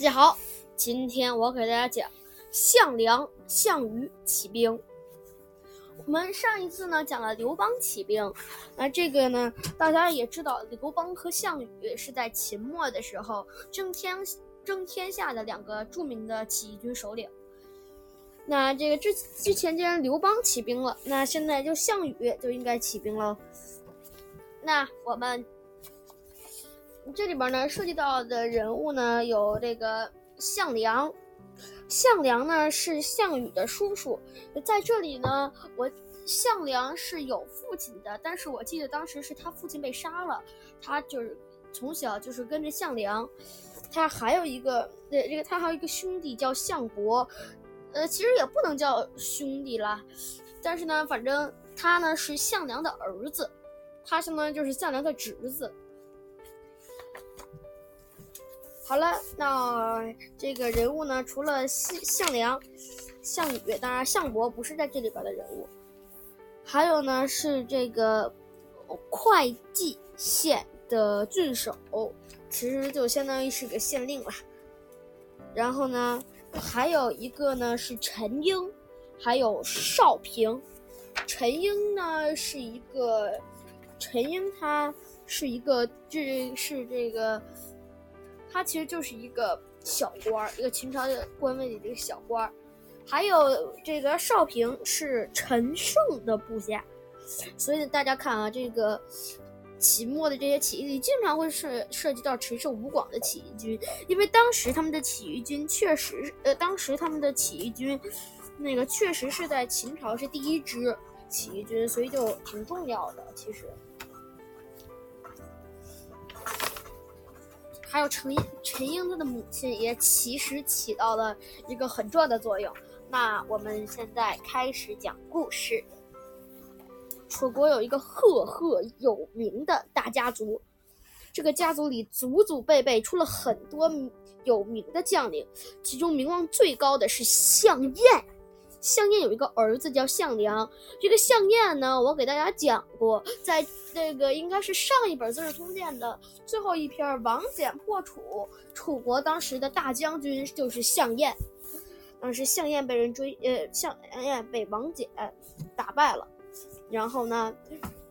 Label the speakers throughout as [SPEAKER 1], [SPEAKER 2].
[SPEAKER 1] 大家好，今天我给大家讲项梁、项羽起兵。我们上一次呢讲了刘邦起兵，那这个呢大家也知道，刘邦和项羽是在秦末的时候争天争天下的两个著名的起义军首领。那这个之之前既然刘邦起兵了，那现在就项羽就应该起兵了。那我们。这里边呢，涉及到的人物呢有这个项梁，项梁呢是项羽的叔叔。在这里呢，我项梁是有父亲的，但是我记得当时是他父亲被杀了，他就是从小就是跟着项梁。他还有一个，呃，这个他还有一个兄弟叫项伯，呃，其实也不能叫兄弟了，但是呢，反正他呢是项梁的儿子，他相当于就是项梁的侄子。好了，那这个人物呢？除了项项梁、项羽，当然项伯不是在这里边的人物。还有呢，是这个会稽县的郡守，其实就相当于是个县令了。然后呢，还有一个呢是陈英，还有邵平。陈英呢是一个，陈英他是一个，这是这个。他其实就是一个小官儿，一个秦朝的官位里的一个小官儿。还有这个少平是陈胜的部下，所以大家看啊，这个秦末的这些起义里经常会涉涉及到陈胜、吴广的起义军，因为当时他们的起义军确实，呃，当时他们的起义军那个确实是在秦朝是第一支起义军，所以就挺重要的，其实。还有陈，陈英他的母亲也其实起到了一个很重要的作用。那我们现在开始讲故事。楚国有一个赫赫有名的大家族，这个家族里祖祖辈辈出了很多有名的将领，其中名望最高的是项燕。项燕有一个儿子叫项梁，这个项燕呢，我给大家讲过，在这个应该是上一本《资治通鉴》的最后一篇《王翦破楚》，楚国当时的大将军就是项燕。当时项燕被人追，呃，项燕被王翦打败了，然后呢，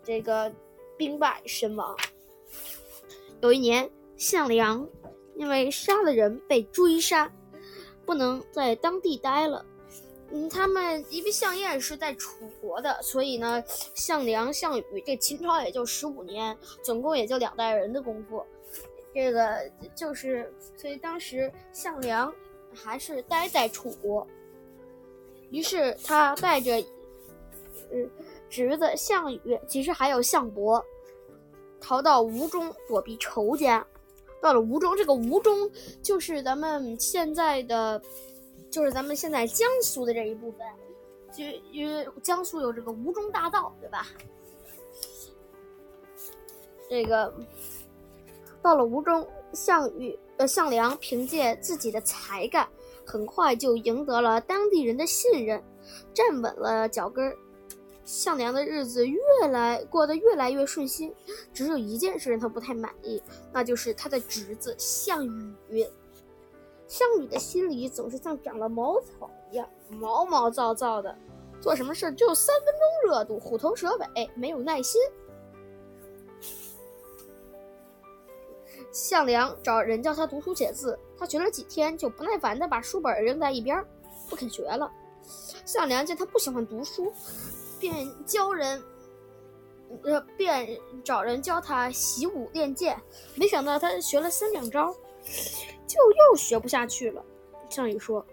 [SPEAKER 1] 这个兵败身亡。有一年，项梁因为杀了人被追杀，不能在当地待了。嗯，他们因为项燕是在楚国的，所以呢，项梁、项羽这秦朝也就十五年，总共也就两代人的功夫。这个就是，所以当时项梁还是待在楚国。于是他带着，嗯，侄子项羽，其实还有项伯，逃到吴中躲避仇家。到了吴中，这个吴中就是咱们现在的。就是咱们现在江苏的这一部分，就因为江苏有这个吴中大道，对吧？这个到了吴中，项羽呃项梁凭借自己的才干，很快就赢得了当地人的信任，站稳了脚跟儿。项梁的日子越来过得越来越顺心，只有一件事他不太满意，那就是他的侄子项羽。项羽的心里总是像长了茅草一样毛毛躁躁的，做什么事只有三分钟热度，虎头蛇尾，没有耐心。项梁找人教他读书写字，他学了几天就不耐烦的把书本扔在一边，不肯学了。项梁见他不喜欢读书，便教人，呃，便找人教他习武练剑。没想到他学了三两招。就又学不下去了。项羽说：“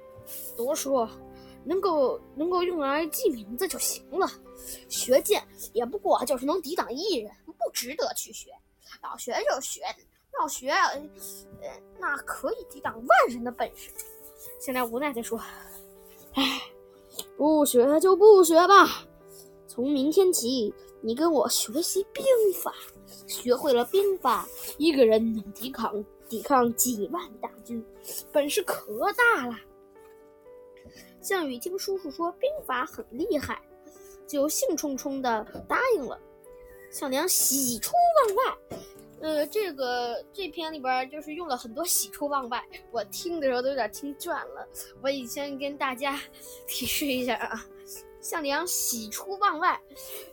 [SPEAKER 1] 读书能够能够用来记名字就行了，学剑也不过就是能抵挡一人，不值得去学。要学就学，要学，呃，那可以抵挡万人的本事。”现在无奈地说：“唉，不学就不学吧。从明天起，你跟我学习兵法。学会了兵法，一个人能抵抗。”抵抗几万大军，本事可大了。项羽听叔叔说兵法很厉害，就兴冲冲的答应了。项梁喜出望外，呃，这个这篇里边就是用了很多喜出望外，我听的时候都有点听倦了。我以前跟大家提示一下啊，项梁喜出望外，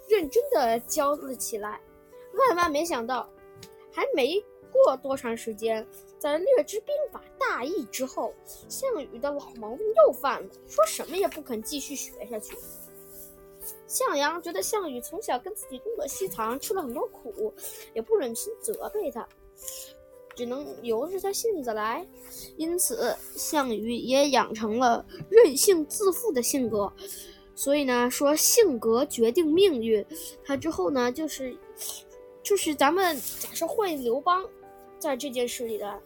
[SPEAKER 1] 认真的教了起来。万万没想到，还没过多长时间，在略知兵法大意之后，项羽的老毛病又犯了，说什么也不肯继续学下去。项梁觉得项羽从小跟自己东躲西藏，吃了很多苦，也不忍心责备他，只能由着他性子来。因此，项羽也养成了任性自负的性格。所以呢，说性格决定命运。他之后呢，就是。就是咱们假设换刘邦，在这件事里的，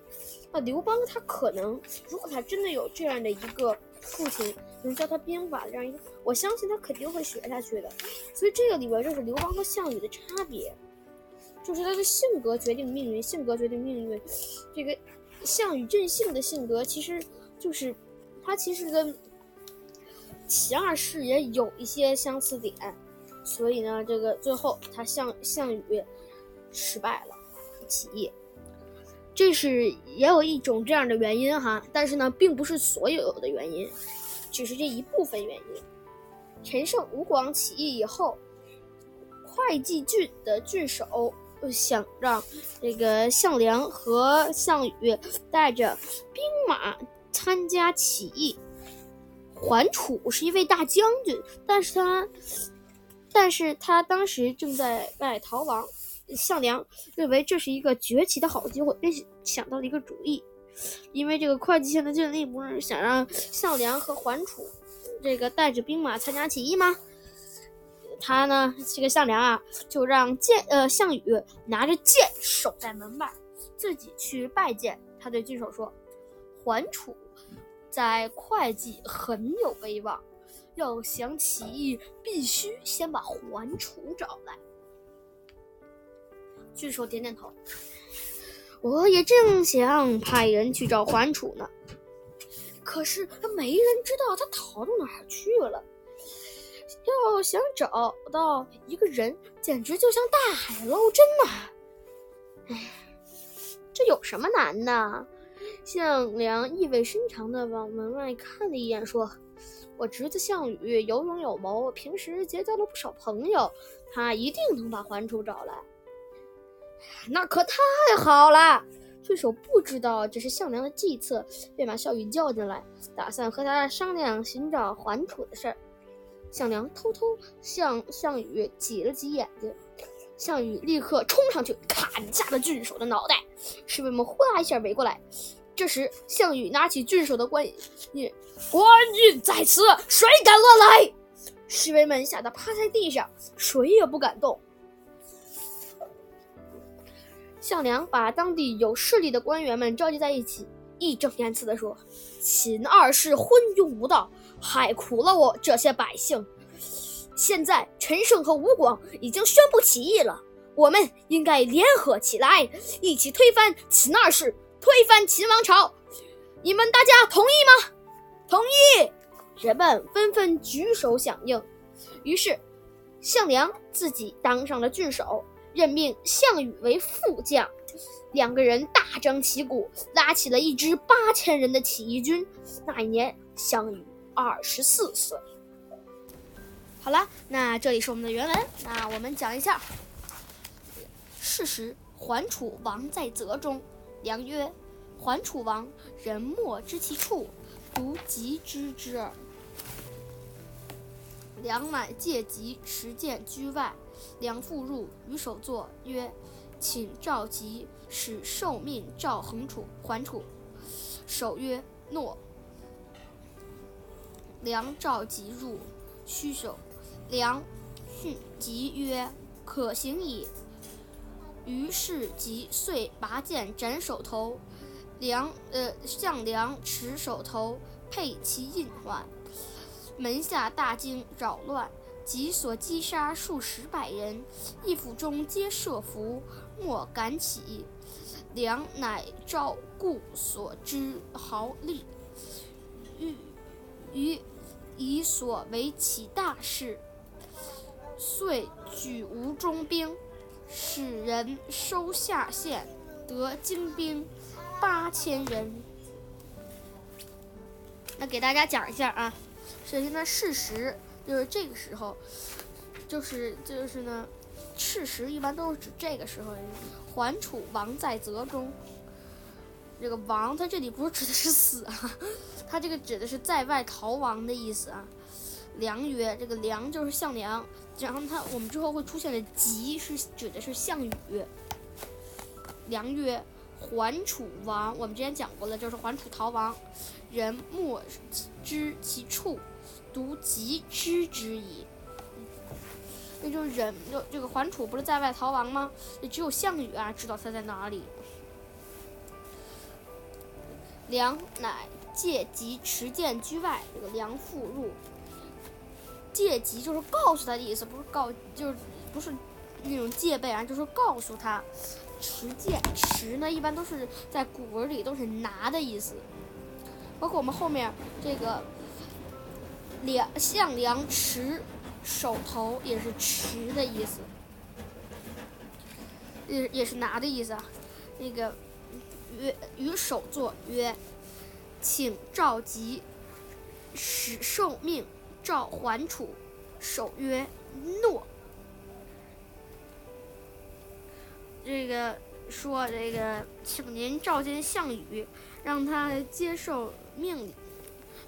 [SPEAKER 1] 那刘邦他可能，如果他真的有这样的一个父亲，能教他兵法的这样一个，我相信他肯定会学下去的。所以这个里边就是刘邦和项羽的差别，就是他的性格决定命运，性格决定命运。这个项羽任性的性格，其实就是他其实跟齐二世也有一些相似点。所以呢，这个最后他项项羽。失败了，起义，这是也有一种这样的原因哈，但是呢，并不是所有的原因，只是这一部分原因。陈胜吴广起义以后，会稽郡的郡守想让这个项梁和项羽带着兵马参加起义，桓楚是一位大将军，但是他，但是他当时正在外逃亡。项梁认为这是一个崛起的好机会，便想到了一个主意。因为这个会稽县的郡吏不是想让项梁和桓楚这个带着兵马参加起义吗？他呢，这个项梁啊，就让剑呃项羽拿着剑守在门外，自己去拜见。他对郡守说：“桓楚在会稽很有威望，要想起义，必须先把桓楚找来。”巨兽点点头，我也正想派人去找桓楚呢，可是他没人知道他逃到哪儿去了。要想找到一个人，简直就像大海捞针呐！哎，这有什么难的？项梁意味深长地往门外看了一眼，说：“我侄子项羽有勇有谋，平时结交了不少朋友，他一定能把桓楚找来。”那可太好了！郡守不知道这是项梁的计策，便把项羽叫进来，打算和他商量寻找桓楚的事儿。项梁偷偷向项羽挤了挤眼睛，项羽立刻冲上去砍下了郡守的脑袋。侍卫们呼啦一下围过来。这时，项羽拿起郡守的官印，官印在此，谁敢乱来？侍卫们吓得趴在地上，谁也不敢动。项梁把当地有势力的官员们召集在一起，义正言辞地说：“秦二世昏庸无道，害苦了我这些百姓。现在陈胜和吴广已经宣布起义了，我们应该联合起来，一起推翻秦二世，推翻秦王朝。你们大家同意吗？同意！人们纷纷举手响应。于是，项梁自己当上了郡守。”任命项羽为副将，两个人大张旗鼓，拉起了一支八千人的起义军。那一年，项羽二十四岁。好了，那这里是我们的原文。那我们讲一下事实：桓楚王在泽中。良曰：“桓楚王，人莫知其处，独疾知之耳。”良乃借疾持剑居外。梁父入，与守坐曰：“请召集，使受命召衡楚、桓楚。”守曰：“诺。”梁召集入，虚守。梁训疾曰：“可行矣。”于是即遂拔剑斩首头。梁呃，项梁持首头，佩其印环。门下大惊，扰乱。即所击杀数十百人，一府中皆设伏，莫敢起。良乃照顾所知豪力，欲于以所为起大事，遂举吴中兵。
[SPEAKER 2] 使人收下县，得精兵八千人。那给大家讲一下啊，首先呢，事实就是这个时候，就是就是呢，事实一般都是指这个时候，桓楚王在泽中。这个王，他这里不是指的是死啊，他这个指的是在外逃亡的意思啊。梁曰：“这个梁就是项梁，然后他我们之后会出现的吉是指的是项羽。”梁曰：“桓楚王，我们之前讲过了，就是桓楚逃亡，人莫知其处，独及知之矣。”那就是人，就这个桓楚不是在外逃亡吗？也只有项羽啊知道他在哪里。梁乃借疾持剑居外，这个梁复入。借疾就是告诉他的意思，不是告，就是不是那种戒备啊，就是告诉他。持剑持呢，一般都是在古文里都是拿的意思，包括我们后面这个梁项梁持手头也是持的意思，也也是拿的意思啊，那个。曰与首作曰：“请召集，使受命，召桓楚。”守曰：“诺。”这个说这个，请您召见项羽，让他接受命令，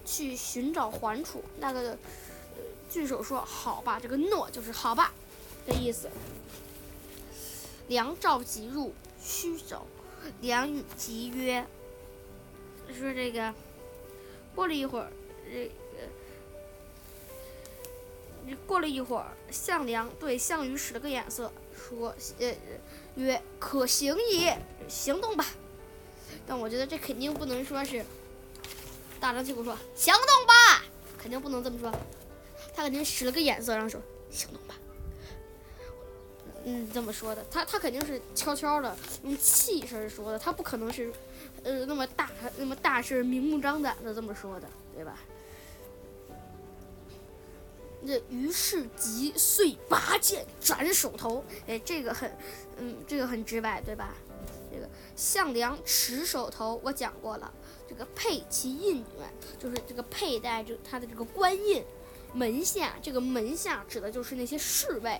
[SPEAKER 2] 去寻找桓楚。那个郡守说：“好吧。”这个“诺”就是“好吧”的意思。梁召集入，虚守。梁与即曰：“说这个，过了一会儿，这个，过了一会儿，项梁对项羽使了个眼色，说：‘呃，曰可行矣，行动吧。’但我觉得这肯定不能说是大张旗鼓说行动吧，肯定不能这么说。他肯定使了个眼色，让说行动吧。”嗯，这么说的，他他肯定是悄悄的用气势说的，他不可能是，呃，那么大那么大声明目张胆的这么说的，对吧？这于是即遂拔剑斩首头，哎，这个很，嗯，这个很直白，对吧？这个项梁持首头，我讲过了，这个佩其印，就是这个佩戴着他的这个官印，门下这个门下指的就是那些侍卫。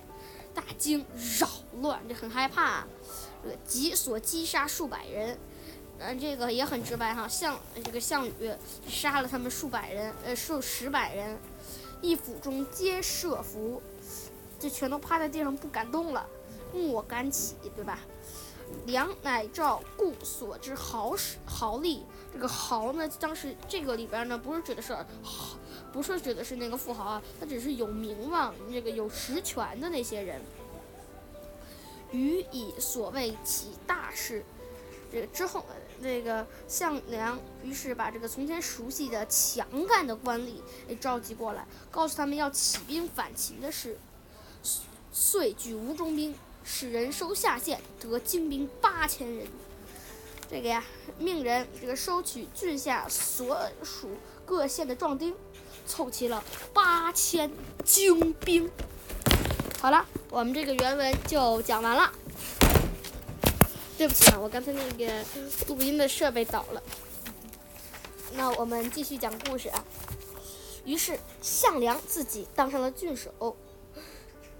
[SPEAKER 2] 大惊扰乱，这很害怕。急所击杀数百人，嗯，这个也很直白哈。项这个项羽杀了他们数百人，呃，数十百人，一府中皆设伏，这全都趴在地上不敢动了，莫敢起，对吧？梁乃召故所之豪士豪力，这个豪呢，当时这个里边呢，不是指的是豪。不是指的是那个富豪啊，他只是有名望、这个有实权的那些人。予以所谓起大事，这个之后，那个项梁于是把这个从前熟悉的强干的官吏给召集过来，告诉他们要起兵反秦的事。遂举吴中兵，使人收下县，得精兵八千人。这个呀，命人这个收取郡下所属各县的壮丁。凑齐了八千精兵。好了，我们这个原文就讲完了。对不起啊，我刚才那个录音的设备倒了。那我们继续讲故事啊。于是项梁自己当上了郡守。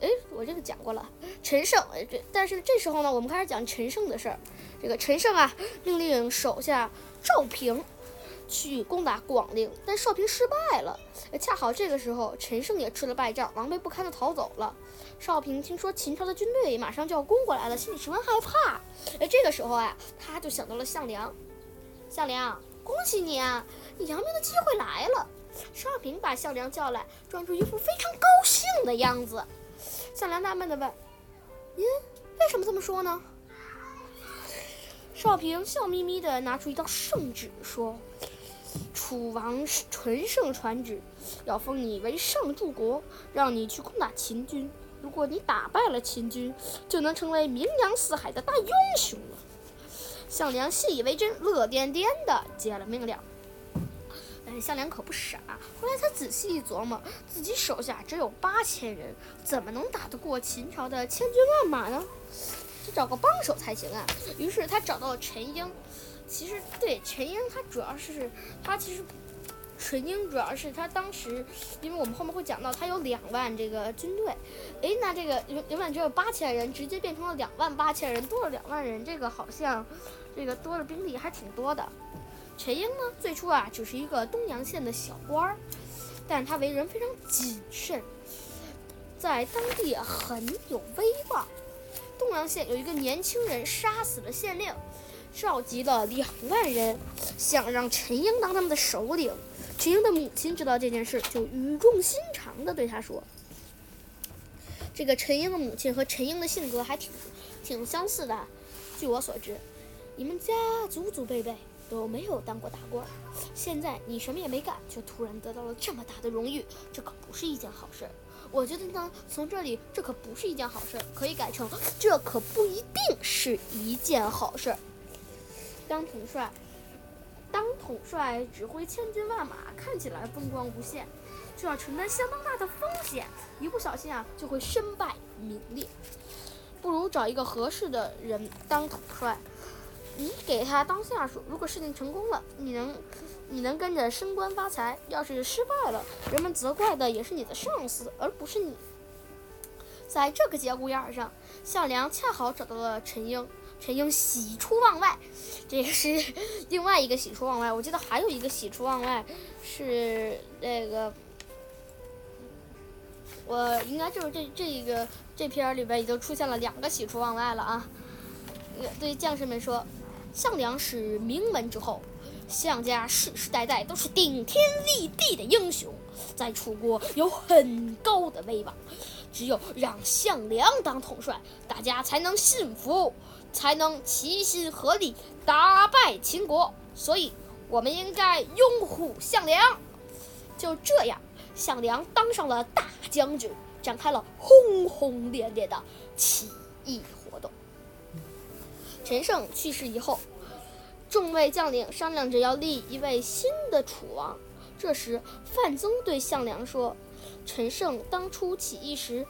[SPEAKER 2] 哎，我这个讲过了。陈胜，这但是这时候呢，我们开始讲陈胜的事儿。这个陈胜啊，命令手下赵平。去攻打广陵，但少平失败了。恰好这个时候，陈胜也吃了败仗，狼狈不堪地逃走了。少平听说秦朝的军队马上就要攻过来了，心里十分害怕。哎，这个时候啊，他就想到了项梁。项梁，恭喜你啊，你扬名的机会来了。少平把项梁叫来，装出一副非常高兴的样子。项梁纳闷地问：“您为什么这么说呢？”少平笑眯眯地拿出一道圣旨，说。楚王纯圣传旨，要封你为上柱国，让你去攻打秦军。如果你打败了秦军，就能成为名扬四海的大英雄了。项梁信以为真，乐颠颠的接了命令。但，项梁可不傻。后来他仔细一琢磨，自己手下只有八千人，怎么能打得过秦朝的千军万马呢？找个帮手才行啊。于是他找到了陈英。其实对陈英，他主要是他其实。陈英主要是他当时，因为我们后面会讲到，他有两万这个军队，诶，那这个原原本只有八千人，直接变成了两万八千人，多了两万人，这个好像，这个多了兵力还挺多的。陈英呢，最初啊，只是一个东阳县的小官儿，但是他为人非常谨慎，在当地很有威望。东阳县有一个年轻人杀死了县令，召集了两万人，想让陈英当他们的首领。陈英的母亲知道这件事，就语重心长地对他说：“这个陈英的母亲和陈英的性格还挺挺相似的。据我所知，你们家祖祖辈辈都没有当过大官，现在你什么也没干，就突然得到了这么大的荣誉，这可不是一件好事。我觉得呢，从这里这可不是一件好事，可以改成这可不一定是一件好事。当统帅。”当统帅指挥千军万马，看起来风光无限，就要承担相当大的风险，一不小心啊就会身败名裂。不如找一个合适的人当统帅，你给他当下属，如果事情成功了，你能你能跟着升官发财；要是失败了，人们责怪的也是你的上司，而不是你。在这个节骨眼上，项梁恰好找到了陈英。陈英喜出望外，这个是 另外一个喜出望外。我记得还有一个喜出望外，是那个，我应该就是这这一个这篇里边已经出现了两个喜出望外了啊。对将士们说，项梁是名门之后，项家世世代代都是顶天立地的英雄，在楚国有很高的威望。只有让项梁当统帅，大家才能信服。才能齐心合力打败秦国，所以我们应该拥护项梁。就这样，项梁当上了大将军，展开了轰轰烈烈的起义活动。陈胜去世以后，众位将领商量着要立一位新的楚王。这时，范增对项梁说：“陈胜当初起义时。”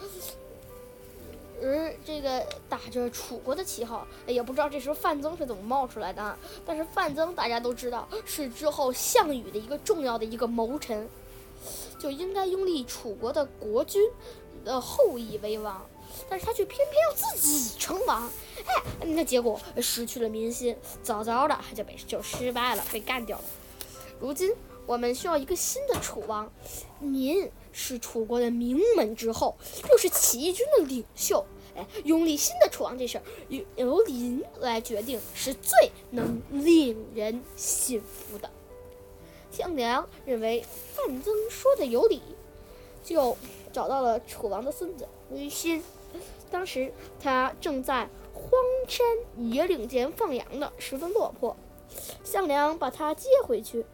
[SPEAKER 2] 而这个打着楚国的旗号，也不知道这时候范增是怎么冒出来的。但是范增大家都知道是之后项羽的一个重要的一个谋臣，就应该拥立楚国的国君的后裔为王，但是他却偏偏要自己称王，哎，那结果失去了民心，早早的他就被就失败了，被干掉了。如今我们需要一个新的楚王，您。是楚国的名门之后，又是起义军的领袖，哎，拥立新的楚王这事儿由由您来决定，是最能令人信服的。项梁认为范增说的有理，就找到了楚王的孙子于新。当时他正在荒山野岭间放羊呢，十分落魄。项梁把他接回去，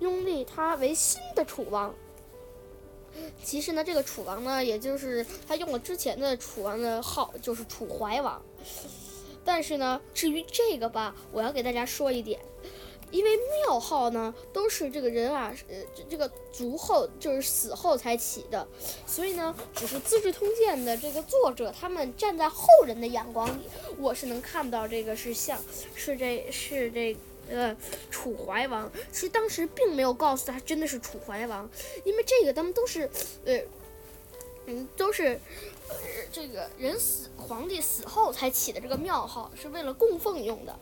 [SPEAKER 2] 拥立他为新的楚王。其实呢，这个楚王呢，也就是他用了之前的楚王的号，就是楚怀王。但是呢，至于这个吧，我要给大家说一点，因为庙号呢都是这个人啊，呃，这个族后就是死后才起的，所以呢，只是《资治通鉴》的这个作者他们站在后人的眼光里，我是能看到这个是像，是这是这。呃，楚怀王其实当时并没有告诉他真的是楚怀王，因为这个他们都是，呃，嗯，都是，这个人死皇帝死后才起的这个庙号，是为了供奉用的。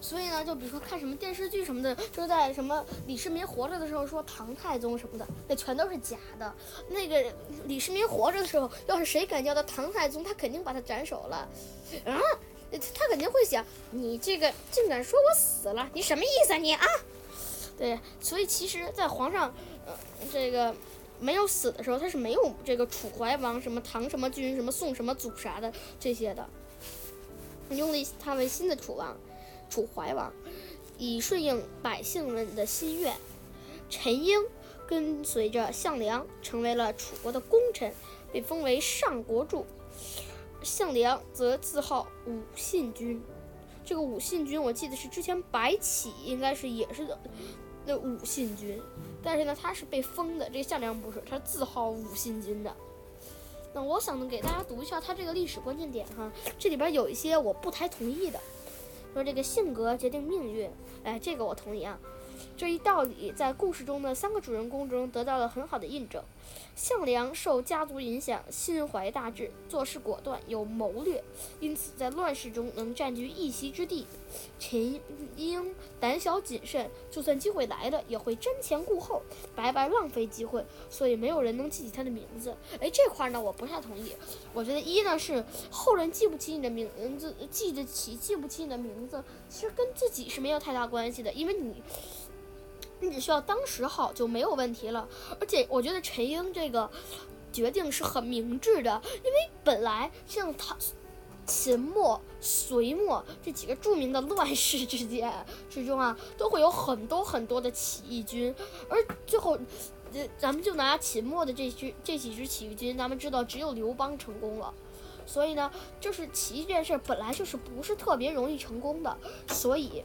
[SPEAKER 2] 所以呢，就比如说看什么电视剧什么的，就在什么李世民活着的时候说唐太宗什么的，那全都是假的。那个李世民活着的时候，要是谁敢叫他唐太宗，他肯定把他斩首了。啊！他肯定会想，你这个竟敢说我死了，你什么意思啊你啊？对，所以其实，在皇上，呃，这个没有死的时候，他是没有这个楚怀王什么唐什么君什么宋什么祖啥的这些的，拥立他为新的楚王，楚怀王，以顺应百姓们的心愿。陈英跟随着项梁，成为了楚国的功臣，被封为上国柱。项梁则自号武信君，这个武信君我记得是之前白起应该是也是的，那武信君，但是呢，他是被封的，这项梁不是，他自号武信君的。那我想呢，给大家读一下他这个历史关键点哈，这里边有一些我不太同意的，说这个性格决定命运，哎，这个我同意啊。这一道理在故事中的三个主人公中得到了很好的印证。项梁受家族影响，心怀大志，做事果断，有谋略，因此在乱世中能占据一席之地。陈英胆小谨慎，就算机会来了，也会瞻前顾后，白白浪费机会，所以没有人能记起他的名字。哎，这块呢，我不太同意。我觉得一呢是后人记不起你的名字，记得起记不起你的名字，其实跟自己是没有太大关系的，因为你。你只需要当时好就没有问题了，而且我觉得陈英这个决定是很明智的，因为本来像他、秦末、隋末这几个著名的乱世之间之中啊，都会有很多很多的起义军，而最后，呃，咱们就拿秦末的这支这几支起义军，咱们知道只有刘邦成功了，所以呢，就是起义这件事本来就是不是特别容易成功的，所以。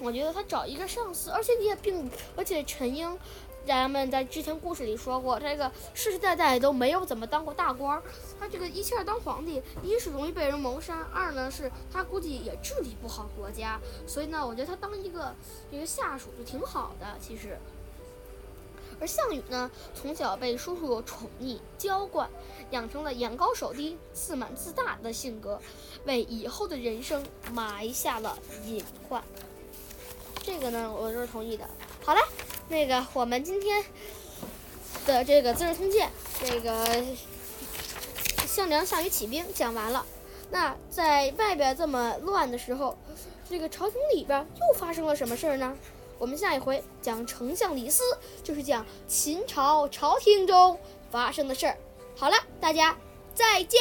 [SPEAKER 2] 我觉得他找一个上司，而且你也并，而且陈英，咱们在之前故事里说过，他这个世世代代都没有怎么当过大官儿，他这个一气儿当皇帝，一是容易被人谋杀，二呢是他估计也治理不好国家，所以呢，我觉得他当一个这个下属就挺好的，其实。而项羽呢，从小被叔叔宠溺娇惯，养成了眼高手低、自满自大的性格，为以后的人生埋下了隐患。这个呢，我是同意的。好了，那个我们今天的这个《资治通鉴》，这个项梁项羽起兵讲完了。那在外边这么乱的时候，这个朝廷里边又发生了什么事儿呢？我们下一回讲丞相李斯，就是讲秦朝朝廷中发生的事儿。好了，大家再见。